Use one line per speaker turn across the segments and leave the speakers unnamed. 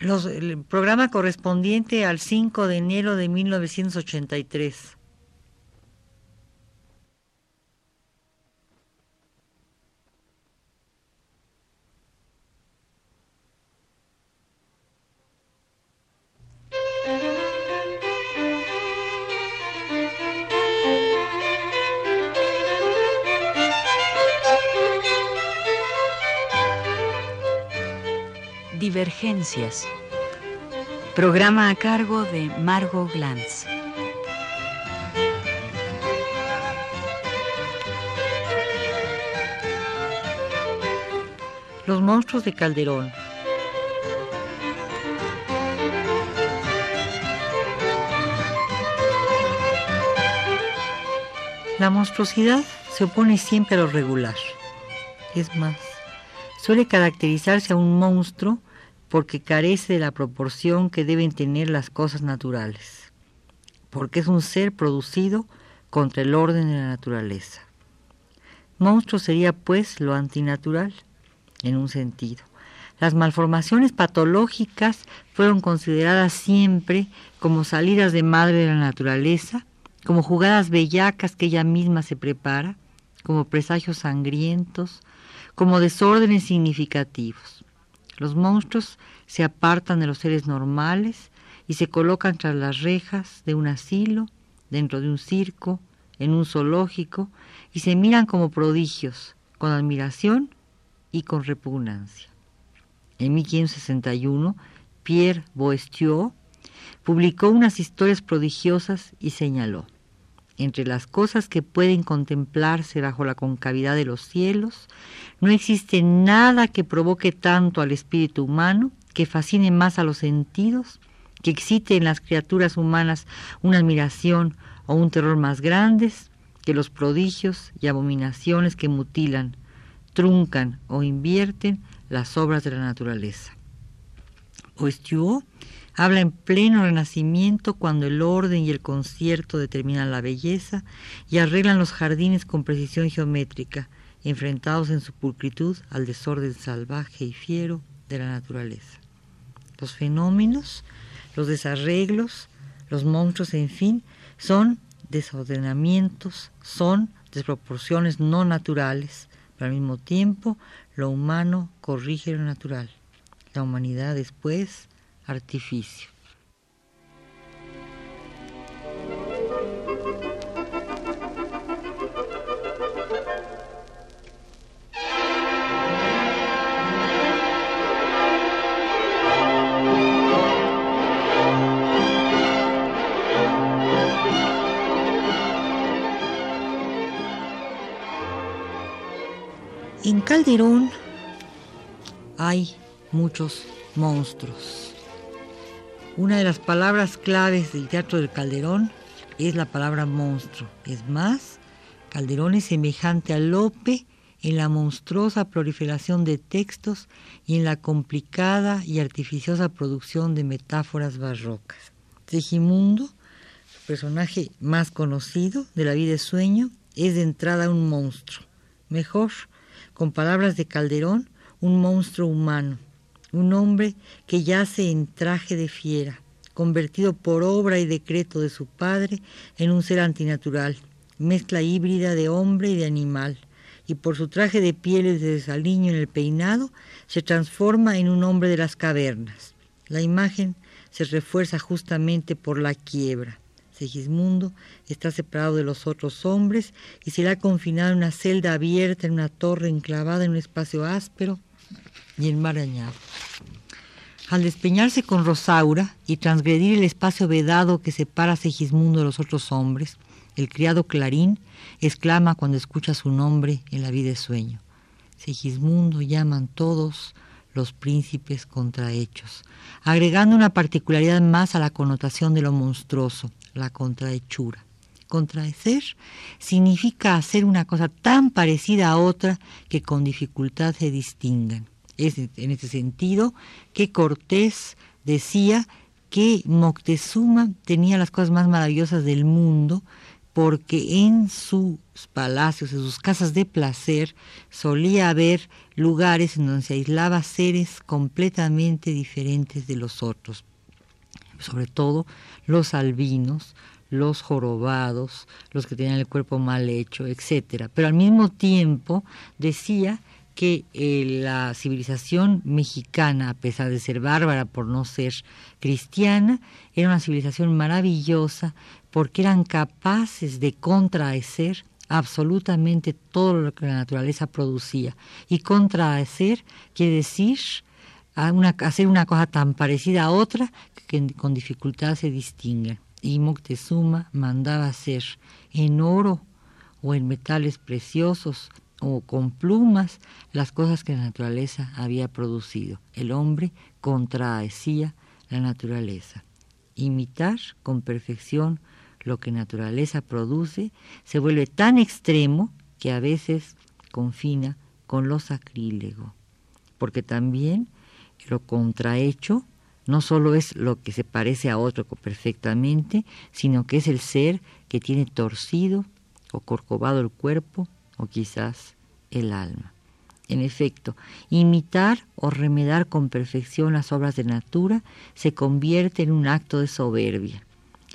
el programa correspondiente al 5 de enero de 1983.
Divergencias. Programa a cargo de Margot Glantz.
Los monstruos de Calderón. La monstruosidad se opone siempre a lo regular. Es más, suele caracterizarse a un monstruo porque carece de la proporción que deben tener las cosas naturales, porque es un ser producido contra el orden de la naturaleza. Monstruo sería pues lo antinatural, en un sentido. Las malformaciones patológicas fueron consideradas siempre como salidas de madre de la naturaleza, como jugadas bellacas que ella misma se prepara, como presagios sangrientos, como desórdenes significativos. Los monstruos se apartan de los seres normales y se colocan tras las rejas de un asilo, dentro de un circo, en un zoológico, y se miran como prodigios, con admiración y con repugnancia. En 1561, Pierre Boestiot publicó unas historias prodigiosas y señaló, entre las cosas que pueden contemplarse bajo la concavidad de los cielos, no existe nada que provoque tanto al espíritu humano, que fascine más a los sentidos, que excite en las criaturas humanas una admiración o un terror más grandes que los prodigios y abominaciones que mutilan, truncan o invierten las obras de la naturaleza. Oestió habla en pleno renacimiento cuando el orden y el concierto determinan la belleza y arreglan los jardines con precisión geométrica, enfrentados en su pulcritud al desorden salvaje y fiero de la naturaleza. Los fenómenos, los desarreglos, los monstruos, en fin, son desordenamientos, son desproporciones no naturales, pero al mismo tiempo lo humano corrige lo natural. La humanidad después, artificio. En Calderón hay muchos monstruos. Una de las palabras claves del teatro del Calderón es la palabra monstruo. Es más, Calderón es semejante a Lope en la monstruosa proliferación de textos y en la complicada y artificiosa producción de metáforas barrocas. Segimundo, su personaje más conocido de la vida de sueño, es de entrada un monstruo. Mejor, con palabras de Calderón, un monstruo humano, un hombre que yace en traje de fiera, convertido por obra y decreto de su padre en un ser antinatural, mezcla híbrida de hombre y de animal, y por su traje de pieles de desaliño en el peinado se transforma en un hombre de las cavernas. La imagen se refuerza justamente por la quiebra. Segismundo está separado de los otros hombres y se le ha confinado en una celda abierta en una torre enclavada en un espacio áspero y enmarañado. Al despeñarse con Rosaura y transgredir el espacio vedado que separa a Segismundo de los otros hombres, el criado Clarín exclama cuando escucha su nombre en la vida de sueño. Segismundo llaman todos los príncipes contrahechos, agregando una particularidad más a la connotación de lo monstruoso, la contrahechura. Contraecer significa hacer una cosa tan parecida a otra que con dificultad se distingan. En este sentido que Cortés decía que Moctezuma tenía las cosas más maravillosas del mundo porque en sus palacios, en sus casas de placer, solía haber lugares en donde se aislaba seres completamente diferentes de los otros, sobre todo los albinos, los jorobados, los que tenían el cuerpo mal hecho, etc. Pero al mismo tiempo decía que eh, la civilización mexicana, a pesar de ser bárbara por no ser cristiana, era una civilización maravillosa porque eran capaces de contrahacer absolutamente todo lo que la naturaleza producía. Y contrahacer quiere decir hacer una cosa tan parecida a otra que con dificultad se distingue. Y Moctezuma mandaba hacer en oro o en metales preciosos o con plumas las cosas que la naturaleza había producido. El hombre contrahacía la naturaleza. Imitar con perfección lo que naturaleza produce se vuelve tan extremo que a veces confina con lo sacrílego, porque también lo contrahecho no solo es lo que se parece a otro perfectamente, sino que es el ser que tiene torcido o corcovado el cuerpo o quizás el alma. En efecto, imitar o remedar con perfección las obras de natura se convierte en un acto de soberbia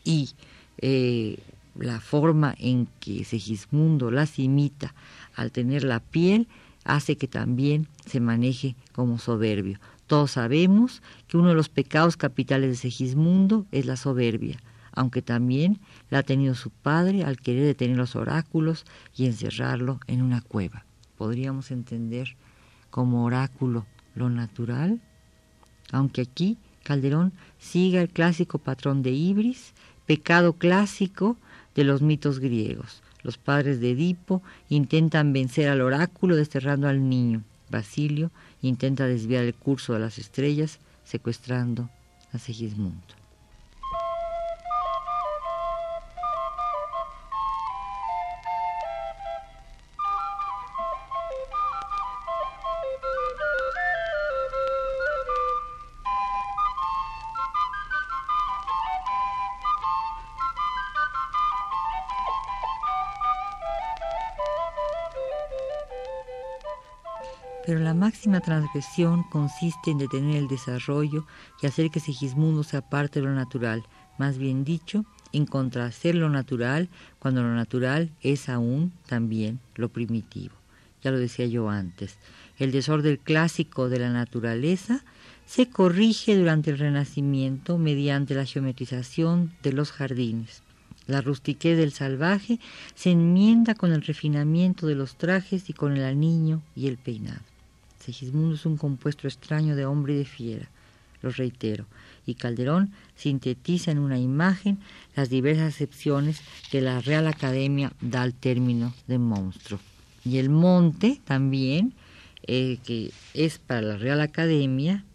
y eh, la forma en que Segismundo las imita al tener la piel hace que también se maneje como soberbio. Todos sabemos que uno de los pecados capitales de Segismundo es la soberbia, aunque también la ha tenido su padre al querer detener los oráculos y encerrarlo en una cueva. Podríamos entender como oráculo lo natural, aunque aquí Calderón siga el clásico patrón de Ibris, pecado clásico de los mitos griegos. Los padres de Edipo intentan vencer al oráculo desterrando al niño. Basilio intenta desviar el curso de las estrellas secuestrando a Segismundo. Pero la máxima transgresión consiste en detener el desarrollo y hacer que Sigismundo se aparte de lo natural, más bien dicho, en contrahacer lo natural cuando lo natural es aún también lo primitivo. Ya lo decía yo antes, el desorden clásico de la naturaleza se corrige durante el Renacimiento mediante la geometrización de los jardines. La rustiquez del salvaje se enmienda con el refinamiento de los trajes y con el aniño y el peinado. Segismundo es un compuesto extraño de hombre y de fiera, lo reitero, y Calderón sintetiza en una imagen las diversas acepciones que la Real Academia da al término de monstruo. Y el monte también, eh, que es para la Real Academia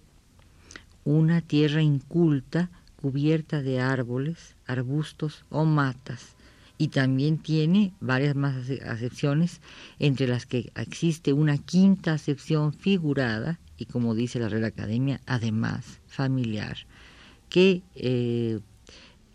una tierra inculta cubierta de árboles, arbustos o matas, y también tiene varias más acepciones, entre las que existe una quinta acepción figurada, y como dice la Real Academia, además familiar, que eh,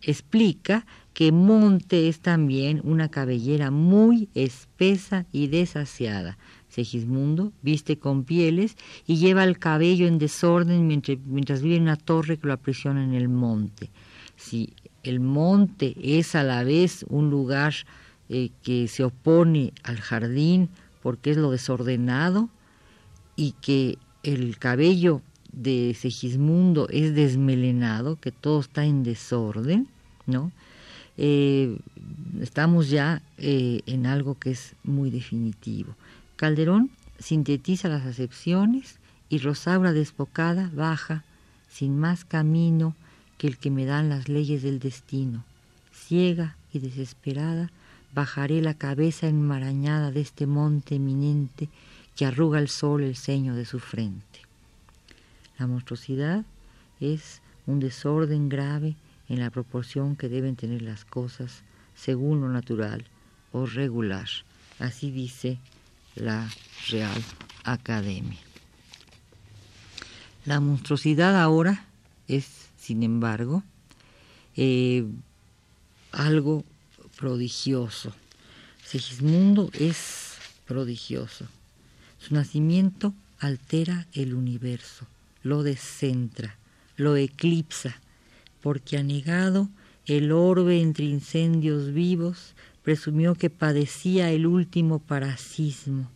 explica que monte es también una cabellera muy espesa y desasiada. Segismundo viste con pieles y lleva el cabello en desorden mientras, mientras vive en una torre que lo aprisiona en el monte. Si el monte es a la vez un lugar eh, que se opone al jardín porque es lo desordenado y que el cabello de Segismundo es desmelenado, que todo está en desorden, ¿no? Eh, estamos ya eh, en algo que es muy definitivo. Calderón sintetiza las acepciones y Rosaura desbocada baja sin más camino que el que me dan las leyes del destino. Ciega y desesperada, bajaré la cabeza enmarañada de este monte eminente que arruga el sol el ceño de su frente. La monstruosidad es un desorden grave en la proporción que deben tener las cosas según lo natural o regular. Así dice la Real Academia. La monstruosidad ahora es sin embargo, eh, algo prodigioso. Segismundo es prodigioso. Su nacimiento altera el universo, lo descentra, lo eclipsa, porque anegado el orbe entre incendios vivos, presumió que padecía el último parasismo.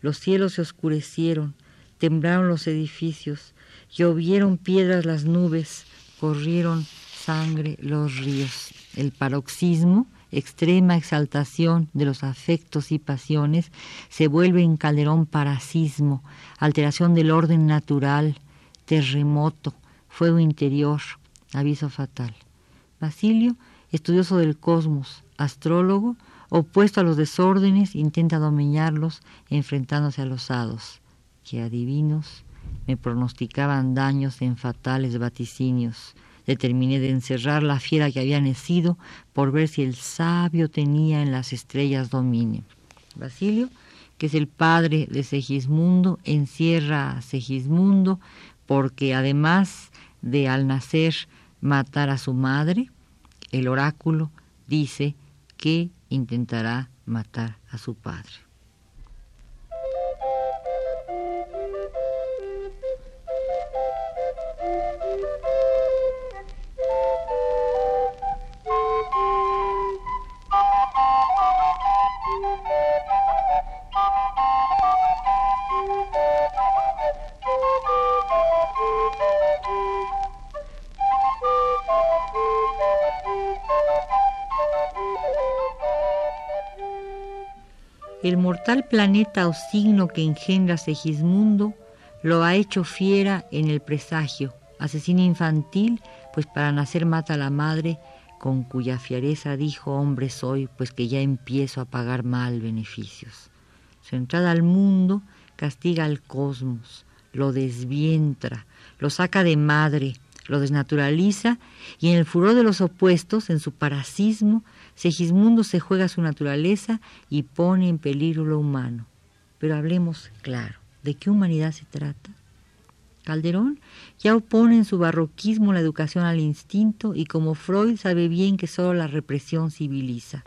Los cielos se oscurecieron, temblaron los edificios, llovieron piedras las nubes, corrieron sangre los ríos. El paroxismo, extrema exaltación de los afectos y pasiones, se vuelve en calderón parasismo, alteración del orden natural, terremoto, fuego interior, aviso fatal. Basilio, estudioso del cosmos, astrólogo, opuesto a los desórdenes, intenta dominarlos enfrentándose a los hados, que adivinos me pronosticaban daños en fatales vaticinios. Determiné de encerrar la fiera que había nacido por ver si el sabio tenía en las estrellas dominio. Basilio, que es el padre de Segismundo, encierra a Segismundo porque además de al nacer matar a su madre, el oráculo dice que intentará matar a su padre. El mortal planeta o signo que engendra Segismundo lo ha hecho fiera en el presagio, asesino infantil, pues para nacer mata a la madre, con cuya fiereza dijo hombre soy, pues que ya empiezo a pagar mal beneficios. Su entrada al mundo castiga al cosmos, lo desvientra, lo saca de madre, lo desnaturaliza y en el furor de los opuestos, en su parasismo, Segismundo se juega su naturaleza y pone en peligro lo humano. Pero hablemos claro, ¿de qué humanidad se trata? Calderón ya opone en su barroquismo la educación al instinto y como Freud sabe bien que solo la represión civiliza.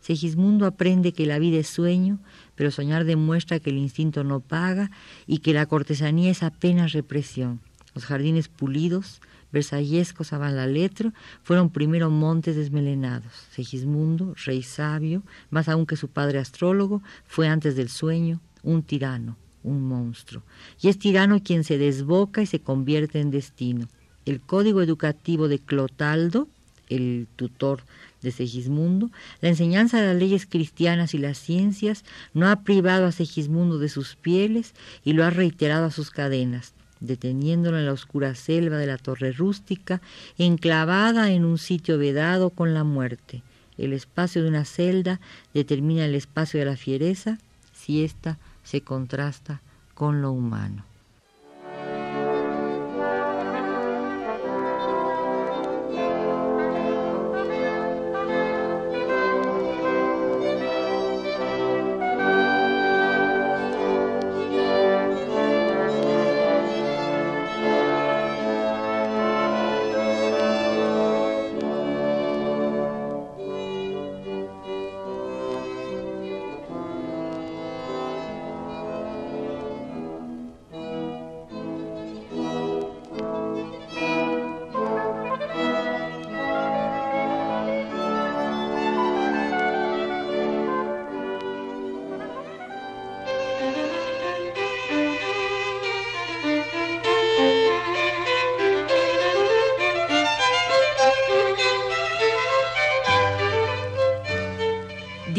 Segismundo aprende que la vida es sueño, pero soñar demuestra que el instinto no paga y que la cortesanía es apenas represión. Los jardines pulidos, versallescos a la letra, fueron primero montes desmelenados. Segismundo, rey sabio, más aún que su padre astrólogo, fue antes del sueño un tirano, un monstruo. Y es tirano quien se desboca y se convierte en destino. El código educativo de Clotaldo, el tutor de Segismundo, la enseñanza de las leyes cristianas y las ciencias no ha privado a Segismundo de sus pieles y lo ha reiterado a sus cadenas deteniéndolo en la oscura selva de la torre rústica, enclavada en un sitio vedado con la muerte. El espacio de una celda determina el espacio de la fiereza si ésta se contrasta con lo humano.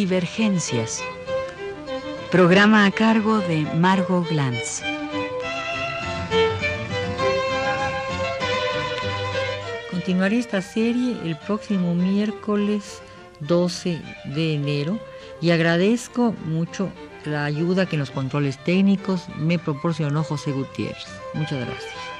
Divergencias. Programa a cargo de Margot Glantz.
Continuaré esta serie el próximo miércoles 12 de enero y agradezco mucho la ayuda que en los controles técnicos me proporcionó José Gutiérrez. Muchas gracias.